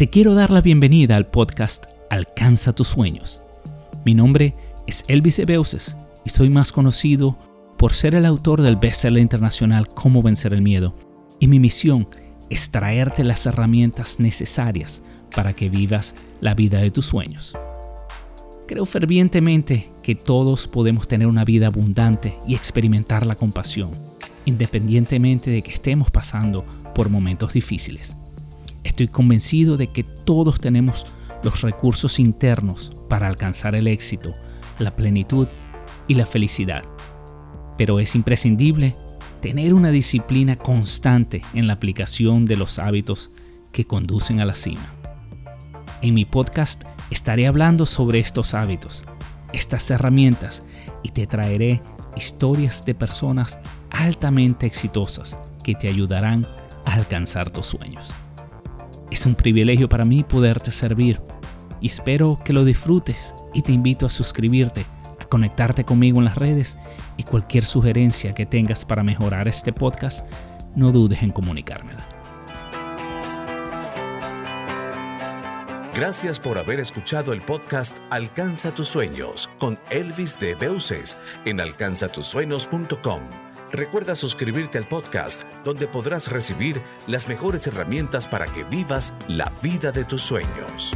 Te quiero dar la bienvenida al podcast Alcanza tus sueños. Mi nombre es Elvis Ebeuses y soy más conocido por ser el autor del bestseller internacional Cómo vencer el miedo. Y mi misión es traerte las herramientas necesarias para que vivas la vida de tus sueños. Creo fervientemente que todos podemos tener una vida abundante y experimentar la compasión, independientemente de que estemos pasando por momentos difíciles. Estoy convencido de que todos tenemos los recursos internos para alcanzar el éxito, la plenitud y la felicidad. Pero es imprescindible tener una disciplina constante en la aplicación de los hábitos que conducen a la cima. En mi podcast estaré hablando sobre estos hábitos, estas herramientas y te traeré historias de personas altamente exitosas que te ayudarán a alcanzar tus sueños. Es un privilegio para mí poderte servir y espero que lo disfrutes y te invito a suscribirte, a conectarte conmigo en las redes y cualquier sugerencia que tengas para mejorar este podcast, no dudes en comunicármela. Gracias por haber escuchado el podcast Alcanza tus sueños con Elvis de Beuces en alcanzatusueños.com. Recuerda suscribirte al podcast donde podrás recibir las mejores herramientas para que vivas la vida de tus sueños.